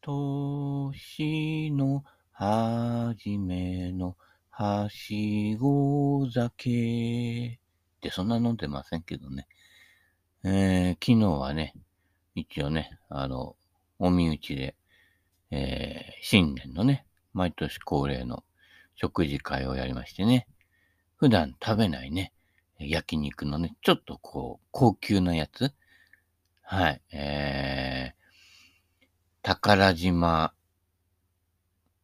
年の初めのはしご酒。ってそんな飲んでませんけどね。えー、昨日はね、一応ね、あの、お身内で、えー、新年のね、毎年恒例の食事会をやりましてね、普段食べないね、焼肉のね、ちょっとこう、高級なやつ、はい、えー、宝島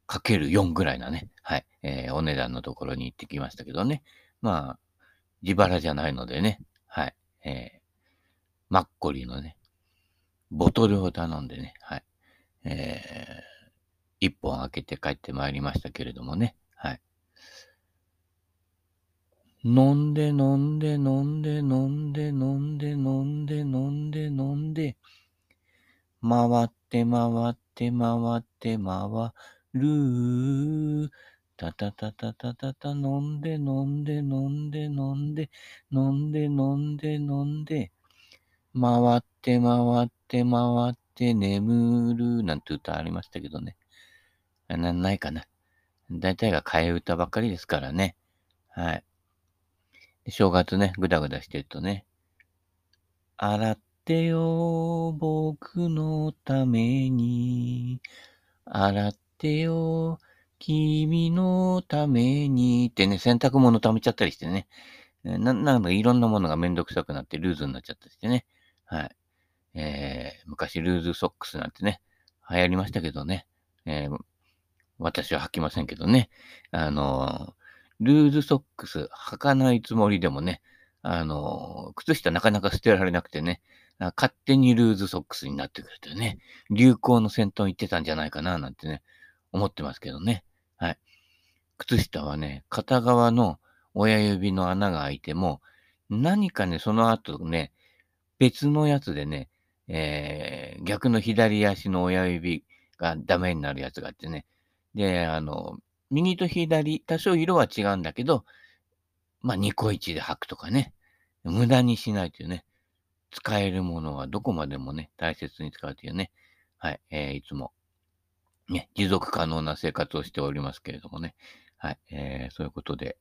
かける4ぐらいなね、はい、えー、お値段のところに行ってきましたけどね、まあ、自腹じゃないのでね、はい、えー、マッコリのね、ボトルを頼んでね、はい。えー、一本開けて帰ってまいりましたけれどもね、はい。飲んで飲んで飲んで飲んで飲んで飲んで飲んで飲んで、回って回って回って回る。たたたたたたた飲んで飲んで飲んで飲んで飲んで飲んで飲んで回って回って回って眠るなんて歌ありましたけどね。な、ないかな。大体が替え歌ばっかりですからね。はい。正月ね、ぐだぐだしてるとね。洗ってよ、僕のために。洗ってよ、君のために。ってね、洗濯物溜めちゃったりしてね。な、なんかいろんなものがめんどくさくなってルーズになっちゃったりしてね。はい。えー、昔ルーズソックスなんてね、流行りましたけどね。えー、私は履きませんけどね。あのルーズソックス履かないつもりでもね、あの靴下なかなか捨てられなくてね、勝手にルーズソックスになってくるとね、流行の先頭に行ってたんじゃないかな、なんてね、思ってますけどね。はい。靴下はね、片側の親指の穴が開いても、何かね、その後ね、別のやつでね、えー、逆の左足の親指がダメになるやつがあってね。で、あの、右と左、多少色は違うんだけど、まあ、ニコイチで履くとかね。無駄にしないというね。使えるものはどこまでもね、大切に使うというね。はい。えー、いつも、ね、持続可能な生活をしておりますけれどもね。はい。えー、そういうことで、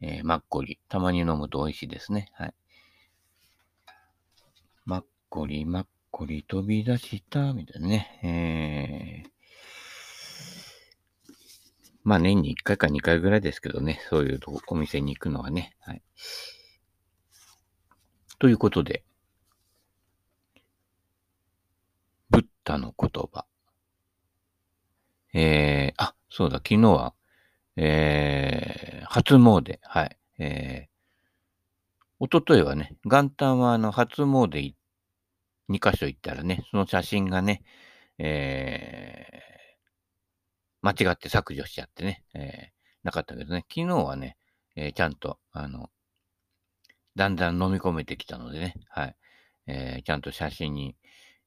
えー、マッコリ、たまに飲むと美味しいですね。はい。マッコリ、マッコリ飛び出した、みたいなね。えー、まあ年に1回か2回ぐらいですけどね、そういうお店に行くのはね。はい。ということで、ブッダの言葉。えー、あ、そうだ、昨日は、えー、初詣、はい。えおとといはね、元旦はあの、初詣2箇所行ったらね、その写真がね、えー、間違って削除しちゃってね、えー、なかったけどね、昨日はね、えー、ちゃんと、あの、だんだん飲み込めてきたのでね、はい、えー、ちゃんと写真に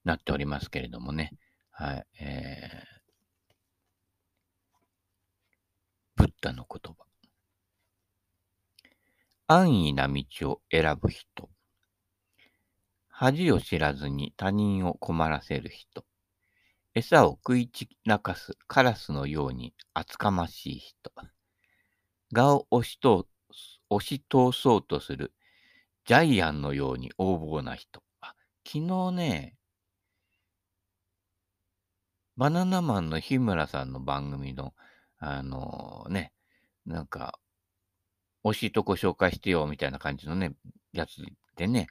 なっておりますけれどもね、はい、えー、ブッダの言葉。安易な道を選ぶ人。恥を知らずに他人を困らせる人。餌を食い散らかすカラスのように厚かましい人。蛾を押し通押し通そうとするジャイアンのように横暴な人。あ昨日ね、バナナマンの日村さんの番組の、あのー、ね、なんか、惜しとこ紹介してよ、みたいな感じのね、やつでね、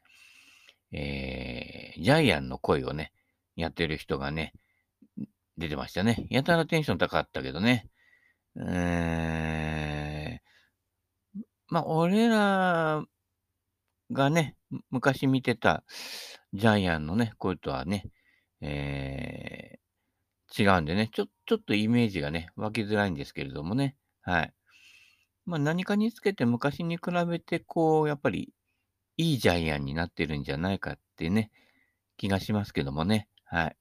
えー、ジャイアンの声をね、やってる人がね、出てましたね。やたらテンション高かったけどね。えー、まあ、俺らがね、昔見てたジャイアンのね、声とはね、えー、違うんでね、ちょ、ちょっとイメージがね、湧きづらいんですけれどもね。はい。まあ、何かにつけて昔に比べて、こう、やっぱり、いいジャイアンになってるんじゃないかってね、気がしますけどもね。はい。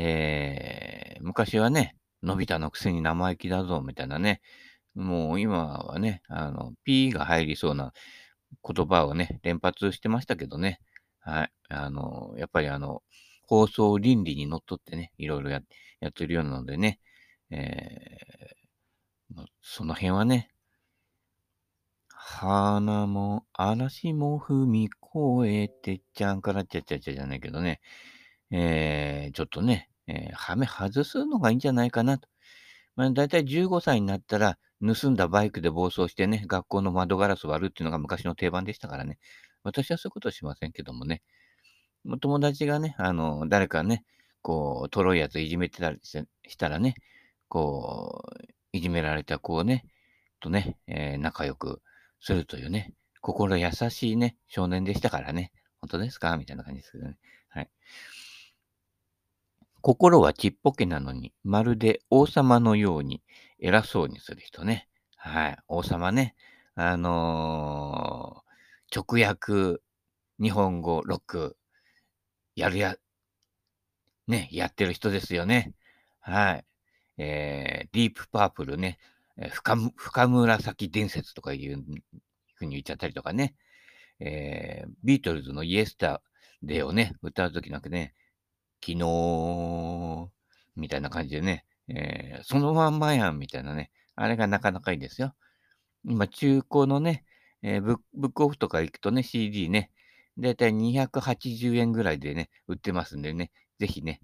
えー、昔はね、のび太のくせに生意気だぞ、みたいなね。もう今はね、あの、P が入りそうな言葉をね、連発してましたけどね。はい。あの、やっぱりあの、放送倫理にのっとってね、いろいろややってるようなのでね、えー、その辺はね、花も嵐も踏み越えてちゃんからちゃちゃちゃじゃないけどね、えー、ちょっとね、えー、はめ外すのがいいんじゃないかなと。まあ、大体15歳になったら、盗んだバイクで暴走してね、学校の窓ガラス割るっていうのが昔の定番でしたからね。私はそういうことしませんけどもね。友達がね、あの、誰かね、こう、とろいやついじめてたりしたらね、こう、いじめられた子をね、とね、えー、仲良くするというね、心優しいね、少年でしたからね。本当ですか？みたいな感じですけどね。はい。心はちっぽけなのに、まるで王様のように偉そうにする人ね。はい。王様ね。あのー、直訳、日本語、ロック、やるや、ね、やってる人ですよね。はい。えー、ディープパープルね、深深紫伝説とかいうふうに言っちゃったりとかね。えー、ビートルズのイエスタデーをね、歌うときなんかね、昨日、みたいな感じでね、えー、そのまんまやん、みたいなね。あれがなかなかいいですよ。今、中古のね、えー、ブックオフとか行くとね、CD ね、だいたい280円ぐらいでね、売ってますんでね、ぜひね、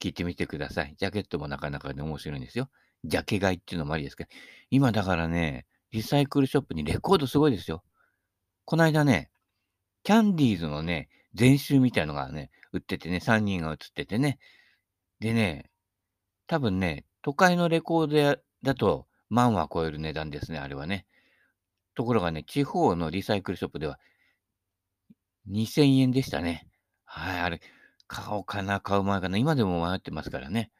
聞いてみてください。ジャケットもなかなかね、面白いんですよ。ジャケ買いっていうのもありですけど、今だからね、リサイクルショップにレコードすごいですよ。この間ね、キャンディーズのね、全集みたいのがね、売っててね、3人が写っててね。でね、多分ね、都会のレコードだと万は超える値段ですね、あれはね。ところがね、地方のリサイクルショップでは2000円でしたね。はい、あれ、買おうかな、買う前かな。今でも迷ってますからね。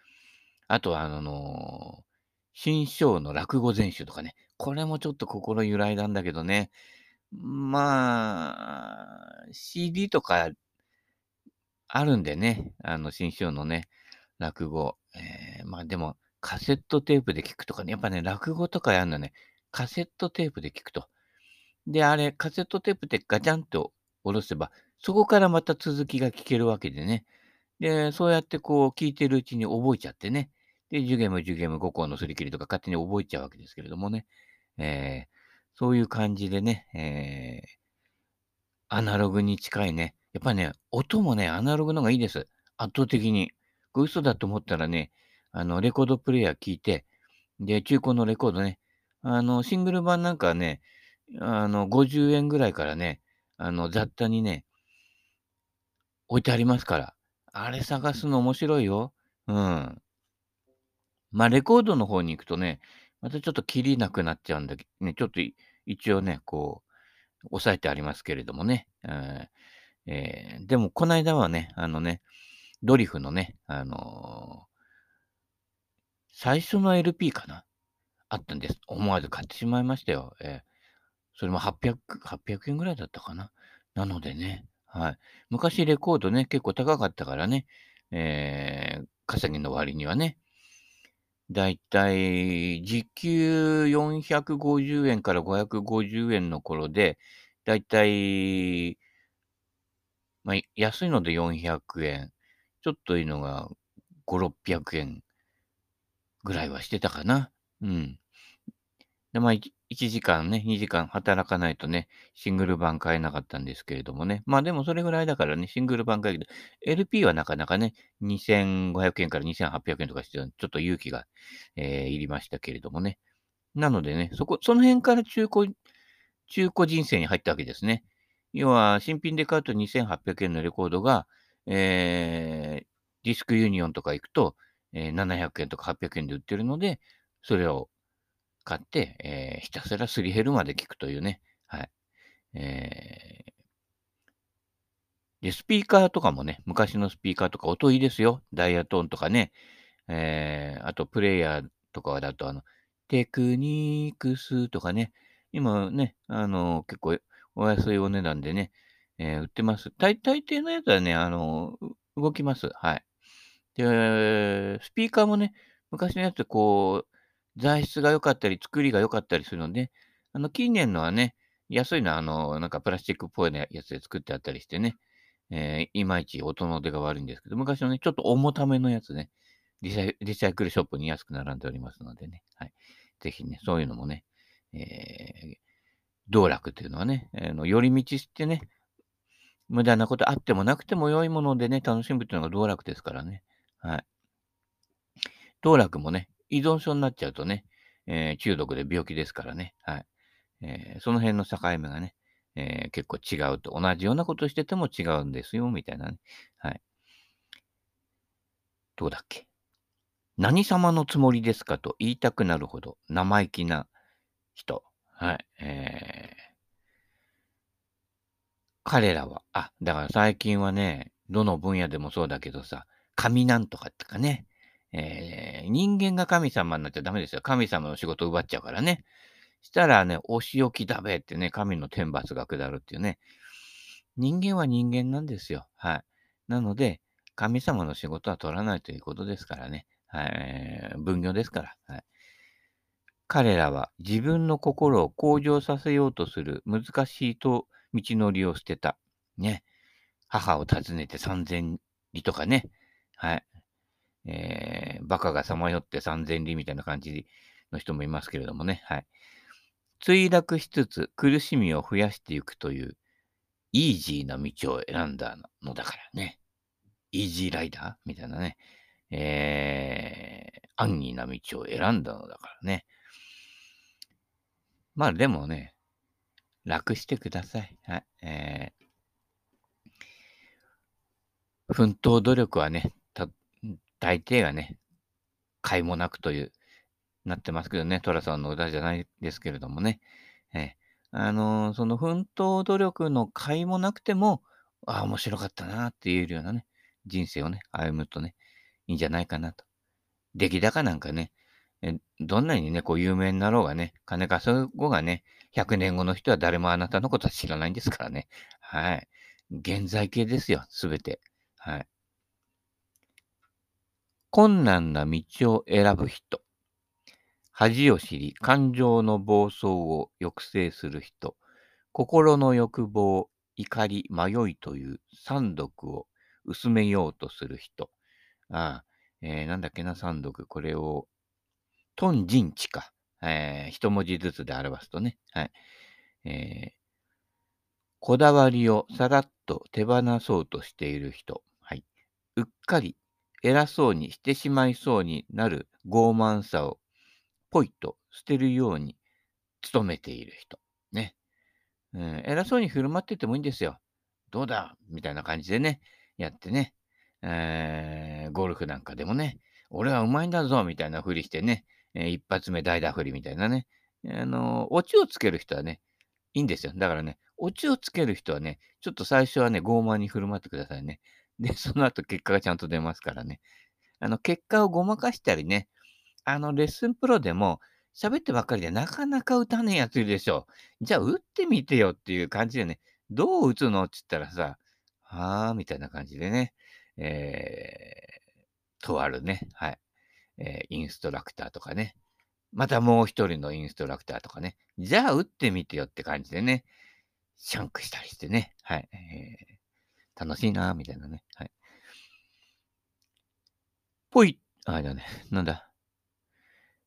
あとは、あのー、新章の落語全集とかね。これもちょっと心揺らいだんだけどね。まあ、CD とかあるんでね、あの、新章のね、落語。えー、まあでも、カセットテープで聞くとかね、やっぱね、落語とかやるのね、カセットテープで聞くと。で、あれ、カセットテープでガチャンと下ろせば、そこからまた続きが聞けるわけでね。で、そうやってこう聞いてるうちに覚えちゃってね。で、ジュゲム、ジュゲム、5個のすり切りとか勝手に覚えちゃうわけですけれどもね。えー、そういう感じでね、えー、アナログに近いね。やっぱりね、音もね、アナログの方がいいです。圧倒的に。これ嘘だと思ったらね、あの、レコードプレイヤー聞いて、で、中古のレコードね、あの、シングル版なんかね、あの、50円ぐらいからね、あの、雑多にね、置いてありますから。あれ探すの面白いよ。うん。まあ、レコードの方に行くとね、またちょっと切りなくなっちゃうんだけど、ね、ちょっと一応ね、こう、押さえてありますけれどもね。えーえー、でも、この間はね、あのね、ドリフのね、あのー、最初の LP かな？あったんです。思わず買ってしまいましたよ。えー、それも800、800円ぐらいだったかな？なのでね、はい。昔レコードね、結構高かったからね、えー、稼ぎの割にはね、だいたい時給450円から550円の頃で、だいたい、まあ、安いので400円、ちょっといいのが5、600円ぐらいはしてたかな。うん。で、まあ、1時間ね、2時間働かないとね、シングル版買えなかったんですけれどもね。まあでもそれぐらいだからね、シングル版買えるけど、LP はなかなかね、2500円から2800円とかして、ちょっと勇気が、えー、いりましたけれどもね。なのでね、そこ、その辺から中古、中古人生に入ったわけですね。要は、新品で買うと2800円のレコードが、えー、ディスクユニオンとか行くと、えー、700円とか800円で売ってるので、それを買って、えー、ひたすらすり減るまで聞くというね。はい。えー、で、スピーカーとかもね、昔のスピーカーとか音いいですよ。ダイヤトーンとかね。えー、あとプレイヤーとかだと、あの、 Technics とかね。今ね、あの、結構お安いお値段でね、えー、売ってます。大抵のやつはね、あの、動きます。はい。で、スピーカーもね、昔のやつこう、材質が良かったり、作りが良かったりするので、あの、近年のはね、安いのは、あの、なんかプラスチックっぽいやつで作ってあったりしてね、えーいまいち音の出が悪いんですけど、昔のね、ちょっと重ためのやつね、リサイリサイクルショップに安く並んでおりますのでね、はい。ぜひね、そういうのもね、えー道楽っていうのはね、あの寄り道してね、無駄なことあってもなくても良いものでね、楽しむっていうのが道楽ですからね。はい。道楽もね、依存症になっちゃうとね、えー中毒で病気ですからね。はい。えーその辺の境目がね、えー結構違うと。同じようなことしてても違うんですよ、みたいなね。はい。どうだっけ？何様のつもりですかと言いたくなるほど生意気な人。はい。えー彼らは、あ、だから最近はね、どの分野でもそうだけどさ、神なんとかってかね、えー人間が神様になっちゃダメですよ。神様の仕事奪っちゃうからね。したらね、お仕置きだべってね、神の天罰が下るっていうね。人間は人間なんですよ。はい。なので、神様の仕事は取らないということですからね。はい。分業ですから。はい。彼らは自分の心を向上させようとする難しいと道のりを捨てた。ね。母を訪ねて三千里とかね。はい。えー、バカがさまよって三千里みたいな感じの人もいますけれどもね。はい。墜落しつつ苦しみを増やしていくというイージーな道を選んだのだからね。イージーライダーみたいなね。えー、安易な道を選んだのだからね。まあでもね、楽してください。はい。えー、奮闘努力はね、た大抵がね、買いもなくという、なってますけどね、寅さんの歌じゃないですけれどもね。えーあのーその奮闘努力の甲斐もなくても、ああ、面白かったなって言えるようなね、人生をね、歩むとね、いいんじゃないかなと。出来高なんかね、どんなにね、こう有名になろうがね、金稼ごうがね、100年後の人は誰もあなたのことは知らないんですからね。はい。現在形ですよ、すべて。はい。困難な道を選ぶ人。恥を知り、感情の暴走を抑制する人。心の欲望、怒り、迷いという三毒を薄めようとする人。ああ、えーなんだっけな、三毒。これを、トンジンチか。えー一文字ずつで表すとね。はい。えーこだわりをさらっと手放そうとしている人。はい。うっかり偉そうにしてしまいそうになる傲慢さをポイと捨てるように努めている人。ね。うん、偉そうに振る舞っててもいいんですよ。どうだみたいな感じでね、やってね。えーゴルフなんかでもね、俺はうまいんだぞみたいなふりしてね、えー一発目代打振りみたいなね。あのーオチをつける人はね、いいんですよ。だからね、オチをつける人はね、ちょっと最初はね、傲慢に振る舞ってくださいね。で、その後結果がちゃんと出ますからね。あの、結果をごまかしたりね、あの、レッスンプロでも、喋ってばっかりでなかなか打たねえやついるでしょ。じゃあ、打ってみてよっていう感じでね、どう打つのって言ったらさ、はあ、みたいな感じでね、えー、とあるね、はい、えーインストラクターとかね、またもう一人のインストラクターとかね、じゃあ打ってみてよって感じでね、シャンクしたりしてね、はい、えー楽しいな、みたいなね、はい。ぽい、あ、じゃね、なんだ。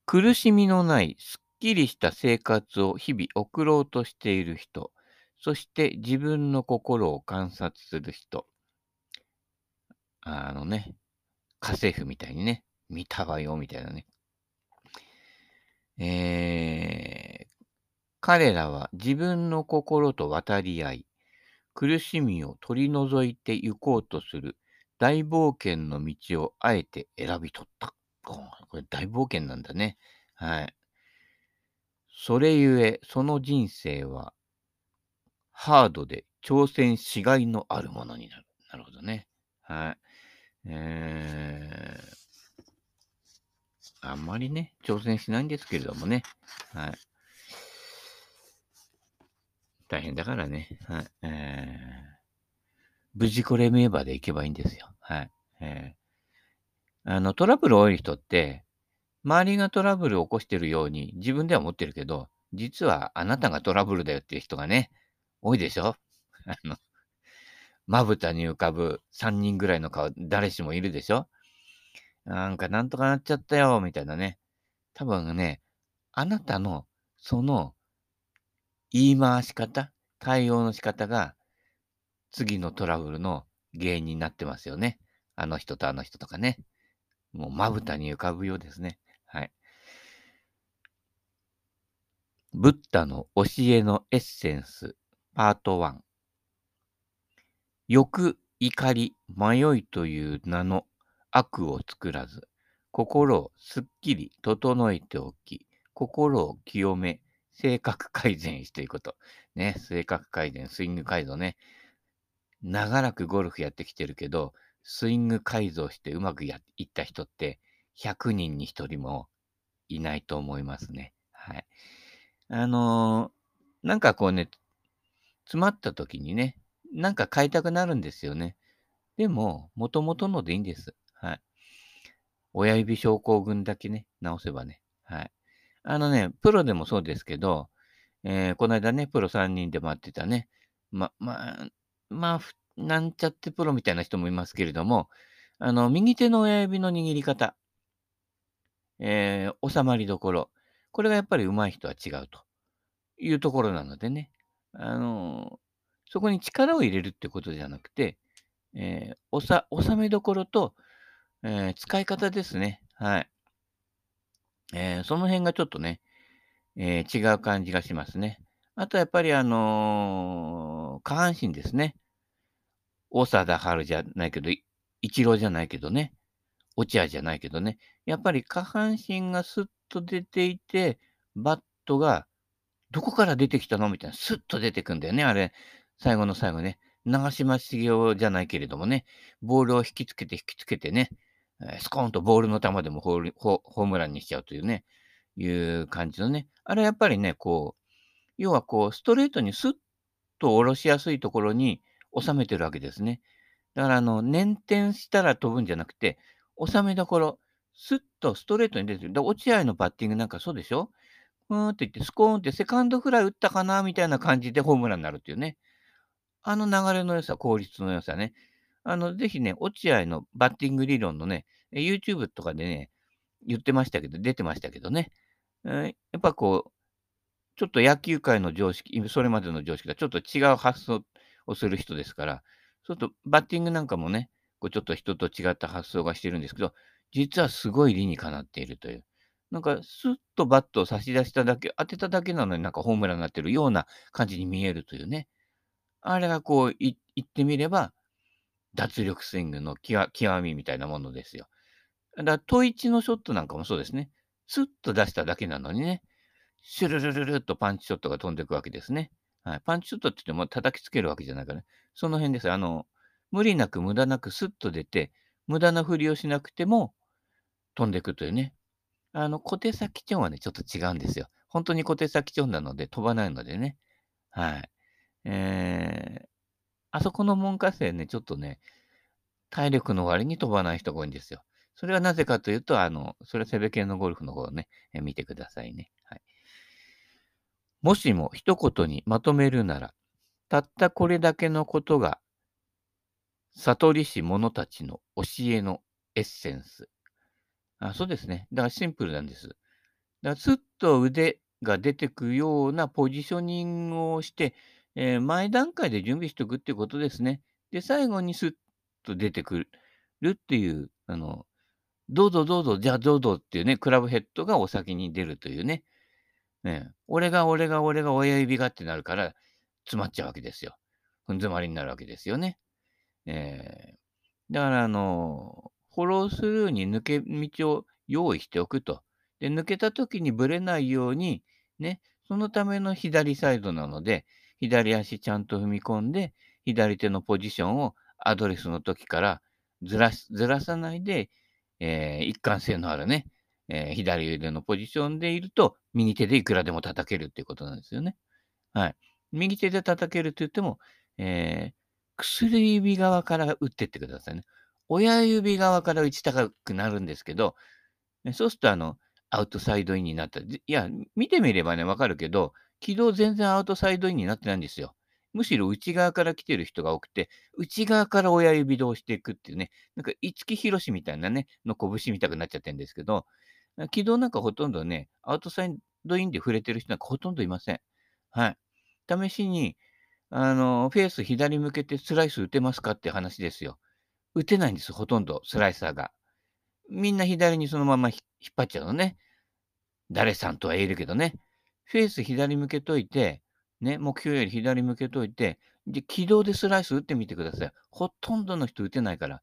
苦しみのない、すっきりした生活を日々送ろうとしている人、そして自分の心を観察する人。あのね、家政婦みたいにね、見たわよ、みたいなね。えー、彼らは自分の心と渡り合い、苦しみを取り除いて行こうとする大冒険の道をあえて選び取った。これ大冒険なんだね。はい。それゆえ、その人生は、ハードで挑戦しがいのあるものになる。なるほどね。はい。えー、あんまりね、挑戦しないんですけれどもね。はい。大変だからね。はい。えー、無事これ名馬で行けばいいんですよ。はい。えー、あの、トラブル多い人って、周りがトラブルを起こしてるように自分では思ってるけど、実はあなたがトラブルだよっていう人がね、多いでしょあの、まぶたに浮かぶ3人ぐらいの顔、誰しもいるでしょなんかなんとかなっちゃったよ、みたいなね。多分ね、あなたのその言い回し方、対応の仕方が次のトラブルの原因になってますよね。あの人とあの人とかね。もうまぶたに浮かぶようですね。はい。ブッダの教えのエッセンス、パート1。欲、怒り、迷いという名の悪を作らず、心をすっきり整えておき、心を清め、性格改善していくこと。ね、性格改善、スイング改造ね。長らくゴルフやってきてるけど、スイング改造してうまくやいった人って100人に1人もいないと思いますね。はい。あのー、なんかこうね、詰まった時にね、なんか買いたくなるんですよね。でも、元々のでいいんです。はい。親指症候群だけね、直せばね。はい。あのね、プロでもそうですけど、えー、この間ね、プロ3人で待ってたね、ま、まあ、まあ、なんちゃってプロみたいな人もいますけれども、あの、右手の親指の握り方、えー、収まりどころ、これがやっぱり上手い人は違うというところなのでね、あのそこに力を入れるってことじゃなくて、えー、収めどころと、えー、使い方ですね。はい。えー、その辺がちょっとね、えー、違う感じがしますね。あとやっぱりあのー、下半身ですね。長田春じゃないけど、一郎じゃないけどね。落合じゃないけどね。やっぱり下半身がスッと出ていて、バットがどこから出てきたのみたいな、スッと出てくんだよね、あれ。最後の最後ね。長嶋茂雄じゃないけれどもね、ボールを引きつけて引きつけてね、スコーンとボールの球でもホームランにしちゃうというね、いう感じのね。あれやっぱりね、こう、要はこう、ストレートにスッと下ろしやすいところに収めてるわけですね。だから、あの、捻転したら飛ぶんじゃなくて、収めどころ、スッとストレートに出てる。だ落合のバッティングなんかそうでしょ？ふーんって言って、スコーンってセカンドフライ打ったかなみたいな感じでホームランになるっていうね。あの流れの良さ、効率の良さね。あの、ぜひね、落合のバッティング理論のね、YouTube とかでね、言ってましたけど、出てましたけどね。やっぱこう、ちょっと野球界の常識、それまでの常識がちょっと違う発想をする人ですから、ちょっとバッティングなんかもね、こうちょっと人と違った発想がしてるんですけど、実はすごい理にかなっているという。なんか、スッとバットを差し出しただけ、当てただけなのになんかホームランになってるような感じに見えるというね。あれがこう、言ってみれば、脱力スイングの極みみたいなものですよ。だから、トイチのショットなんかもそうですね。スッと出しただけなのにね、シュルルルルっとパンチショットが飛んでいくわけですね。はい。パンチショットって言っても叩きつけるわけじゃないからね。その辺です。あの、無理なく無駄なくスッと出て、無駄な振りをしなくても飛んでいくというね。あの、小手先チョンはね、ちょっと違うんですよ。本当に小手先チョンなので飛ばないのでね。はい。えー、あそこの門下生ね、ちょっとね、体力の割に飛ばない人が多いんですよ。それはなぜかというと、あの、それはセベ系のゴルフの方をね、え見てくださいね。はい。もしも一言にまとめるなら、たったこれだけのことが、悟りし者たちの教えのエッセンス。あそうですね。だからシンプルなんです。だからスッと腕が出てくようなポジショニングをして、えー、前段階で準備しておくっていうことですね。で、最後にスッと出てくるっていう、あの、どうぞどうぞ、じゃあどうぞっていうね、クラブヘッドがお先に出るというね。ね俺が俺が俺が親指がってなるから、詰まっちゃうわけですよ。ふん詰まりになるわけですよね。えー、だから、あの、フォロースルーに抜け道を用意しておくと。で、抜けた時にぶれないように、ね、そのための左サイドなので、左足ちゃんと踏み込んで、左手のポジションをアドレスの時からずらずらさないで、えー、一貫性のあるね、えー、左腕のポジションでいると、右手でいくらでも叩けるっていうことなんですよね。はい。右手で叩けるって言っても、えー、薬指側から打ってってくださいね。親指側から打ちたくなるんですけど、そうすると、あの、アウトサイドインになった。いや、見てみればね、わかるけど、軌道全然アウトサイドインになってないんですよ。むしろ内側から来てる人が多くて、内側から親指で押していくっていうね、なんか五木ひろしみたいなね、の拳みたくなっちゃってるんですけど、軌道なんかほとんどね、アウトサイドインで触れてる人なんかほとんどいません。はい。試しに、あの、フェース左向けてスライス打てますかって話ですよ。打てないんです、ほとんど、スライサーが。みんな左にそのまま引っ張っちゃうのね。誰さんとは言えるけどね。フェース左向けといて、ね、目標より左向けといて、で、軌道でスライス打ってみてください。ほとんどの人打てないから。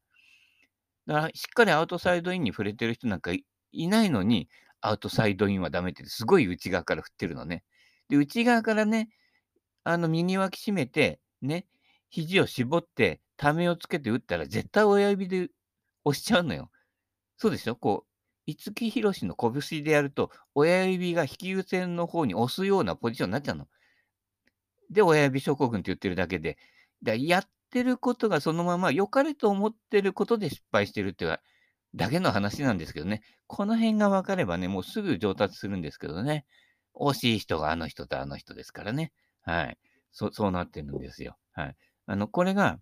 だから、しっかりアウトサイドインに触れてる人なんかいないのに、アウトサイドインはダメって、すごい内側から振ってるのね。で、内側からね、あの、右脇締めて、ね、肘を絞って、ためをつけて打ったら、絶対親指で押しちゃうのよ。そうでしょ？こ、五木ひろしの拳でやると、親指が引き寄せの方に押すようなポジションになっちゃうの。で、親指症候群って言ってるだけで、だやってることがそのまま良かれと思ってることで失敗してるっていうだけの話なんですけどね。この辺が分かればね、もうすぐ上達するんですけどね。惜しい人があの人とあの人ですからね。はい。そそうなってるんですよ。はい。あの、これが、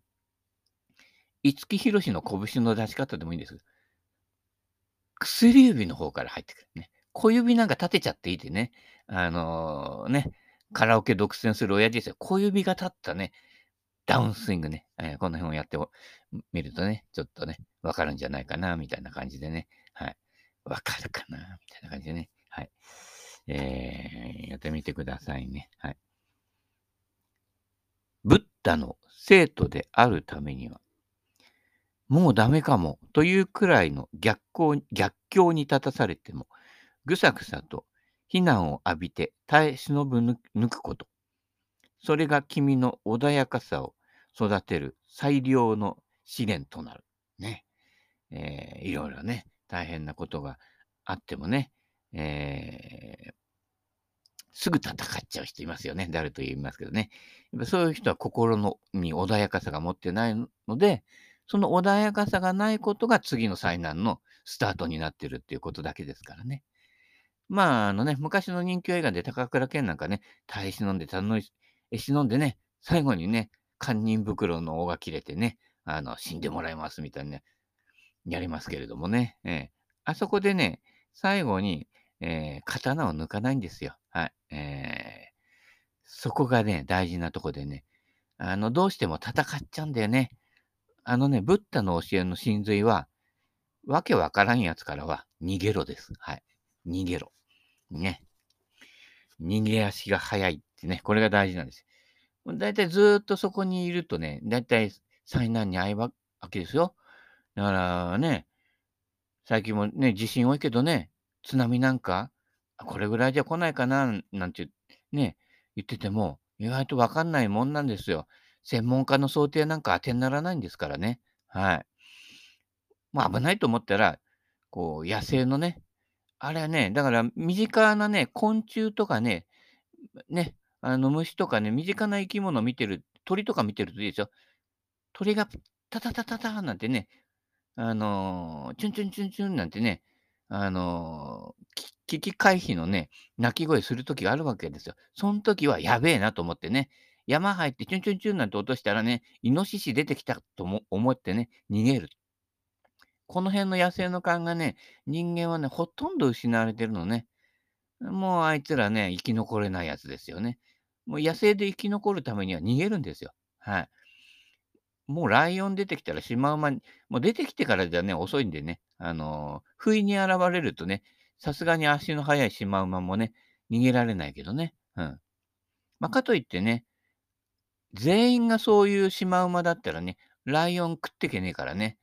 五木ひろしの拳の出し方でもいいんです。薬指の方から入ってくるね。小指なんか立てちゃっていいでね。あのー、ね、カラオケ独占する親父ですよ。小指が立ったね、ダウンスイングね、えー、この辺をやってみるとね、ちょっとね、わかるんじゃないかな、みたいな感じでね。はい。わかるかな、みたいな感じでね。はい。えー、やってみてくださいね。はい。ブッダの生徒であるためには、もうダメかもというくらいの逆行逆境に立たされても、ぐさぐさと非難を浴びて耐え忍ぶ抜くこと。それが君の穏やかさを育てる最良の試練となる。ね。えー、いろいろね、大変なことがあってもね、えー、すぐ戦っちゃう人いますよね。誰と言いますけどね。やっぱそういう人は心のに穏やかさが持ってないので、その穏やかさがないことが次の災難のスタートになってるっていうことだけですからね。まあ、あのね、昔の人気映画で高倉健なんかね、大死飲んで、たのえ死んでね、最後にね、堪忍袋の尾が切れてね、あの、死んでもらいますみたいなね、やりますけれどもね、えー、あそこでね、最後に、えー、刀を抜かないんですよ。はい。えー、そこがね、大事なとこでね、あの、どうしても戦っちゃうんだよね。あのね、ブッダの教えの真髄は、わけわからんやつからは逃げろです。はい。逃げろ。ね。逃げ足が速いってね、これが大事なんです。だいたいずっとそこにいるとね、だいたい災難に遭いわけですよ。だからね、最近もね、地震多いけどね、津波なんか、これぐらいじゃ来ないかな、なんてね、言ってても、意外とわかんないもんなんですよ。専門家の想定なんか当てにならないんですからね。はい。もう危ないと思ったら、こう、野生のね、あれはね、だから身近なね、昆虫とかね、ね、あの虫とかね、身近な生き物を見てる、鳥とか見てるといいですよ。鳥がタタタタタなんてね、あのー、チュンチュンチュンチュンなんてね、あのー、危機回避のね、鳴き声するときがあるわけですよ。その時はやべえなと思ってね、山入ってチュンチュンチュンなんて落としたらね、イノシシ出てきたとも思ってね、逃げる。この辺の野生の勘がね、人間はね、ほとんど失われてるのね。もうあいつらね、生き残れないやつですよね。もう野生で生き残るためには逃げるんですよ。はい。もうライオン出てきたらシマウマに、もう出てきてからじゃね、遅いんでね、あのー、不意に現れるとね、さすがに足の速いシマウマもね、逃げられないけどね。うん。まあ、かといってね、全員がそういうシマウマだったらね、ライオン食ってけねえからね。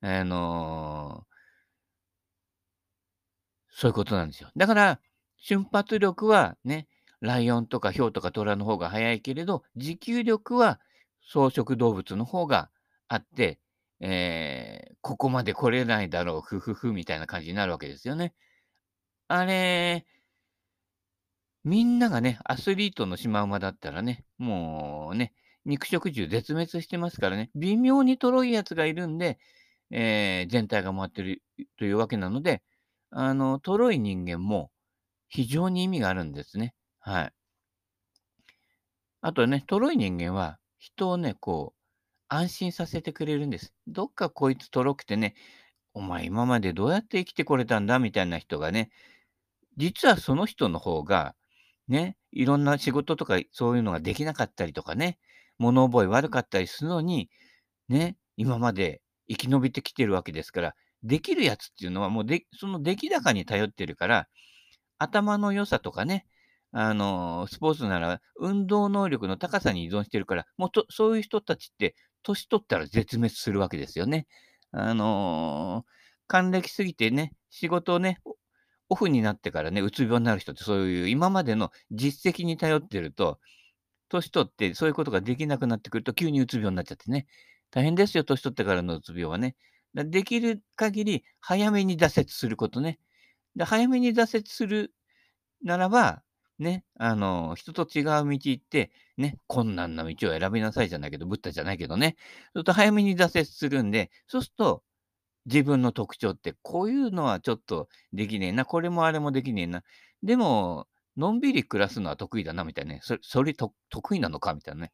あのー、そういうことなんですよ。だから、瞬発力はね、ライオンとかヒョウとかトラの方が速いけれど、持久力は草食動物の方があって、えー、ここまで来れないだろう、ふふふみたいな感じになるわけですよね。あれ、みんながね、アスリートのシマウマだったらね、もうね、肉食獣絶滅してますからね、微妙にとろいやつがいるんで、えー、全体が回ってるというわけなので、あの、とろい人間も非常に意味があるんですね。はい。あとね、とろい人間は、人をね、こう、安心させてくれるんです。どっかこいつとろくてね、お前今までどうやって生きてこれたんだ？みたいな人がね、実はその人の方が、ね、いろんな仕事とかそういうのができなかったりとかね、物覚え悪かったりするのに、ね、今まで生き延びてきてるわけですから、できるやつっていうのはもうで、その出来高に頼ってるから、頭の良さとかね、あの、スポーツなら運動能力の高さに依存してるから、もうとそういう人たちって、年取ったら絶滅するわけですよね。あの、還暦過ぎてね、仕事をね、オフになってからね、うつ病になる人ってそういう今までの実績に頼ってると、年取ってそういうことができなくなってくると急にうつ病になっちゃってね。大変ですよ、年取ってからのうつ病はね。できる限り早めに挫折することね。で早めに挫折するならば、ね、あの、人と違う道行って、ね、困難な道を選びなさいじゃないけど、ブッダじゃないけどね。そうすると早めに挫折するんで、そうすると自分の特徴って、こういうのはちょっとできねえな、これもあれもできねえな。でも、のんびり暮らすのは得意だな、みたいなね。そそれと得意なのかみたいなね。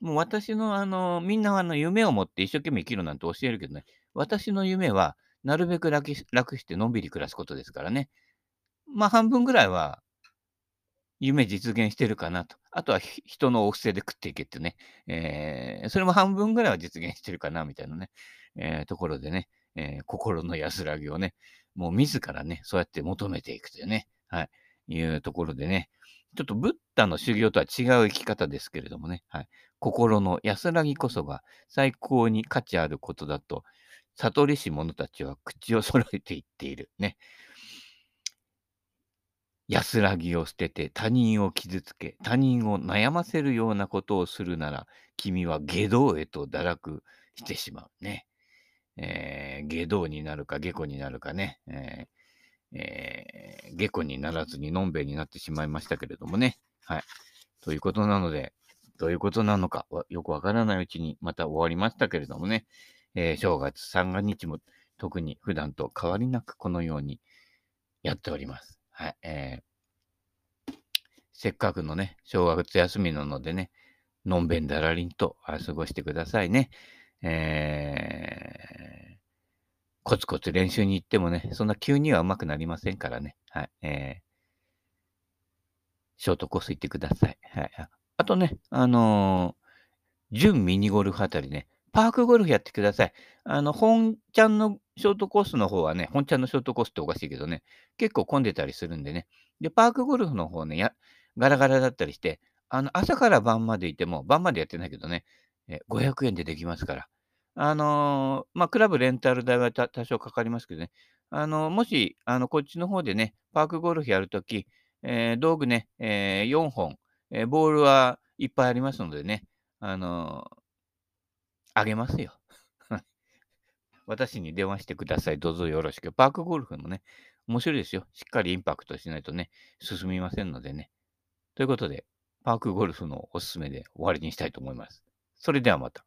もう私のあの、みんなあの夢を持って一生懸命生きるなんて教えるけどね、私の夢はなるべく楽し楽してのんびり暮らすことですからね。まあ半分ぐらいは夢実現してるかなと。あとはひ人のお布施で食っていけってね。えーそれも半分ぐらいは実現してるかなみたいなね、えーところでね、えー心の安らぎをね、もう自らね、そうやって求めていくというね、はい、いうところでね、ちょっとブッダの修行とは違う生き方ですけれどもね、はい、心の安らぎこそが最高に価値あることだと、悟りし者たちは口を揃えて言っているね。安らぎを捨てて他人を傷つけ、他人を悩ませるようなことをするなら、君は下道へと堕落してしまうね。えー下道になるか下戸になるかね、えーえー下戸にならずにのんべえになってしまいましたけれどもね。はい。ということなので、どういうことなのかわよくわからないうちにまた終わりましたけれどもね。えー正月三が日も特に普段と変わりなくこのようにやっております。はい。えーせっかくのね、正月休みなのでね、のんべんだらりんと過ごしてくださいね。えーコツコツ練習に行ってもね、そんな急には上手くなりませんからね。はい。えーショートコース行ってください。はい。あとね、あのー準ミニゴルフあたりね、パークゴルフやってください。あの、本ちゃんのショートコースの方はね、本ちゃんのショートコースっておかしいけどね、結構混んでたりするんでね。で、パークゴルフの方ね、やガラガラだったりして、あの、朝から晩までいても、晩までやってないけどね、え500円でできますから。あのまあ、クラブレンタル代は多少かかりますけどね、あのもし、あの、こっちの方でね、パークゴルフやるとき、えー道具ね、え4本、えーボールはいっぱいありますのでね、あのあげますよ。私に電話してください。どうぞよろしく。パークゴルフもね、面白いですよ。しっかりインパクトしないとね、進みませんのでね。ということで、パークゴルフのおすすめで終わりにしたいと思います。それではまた。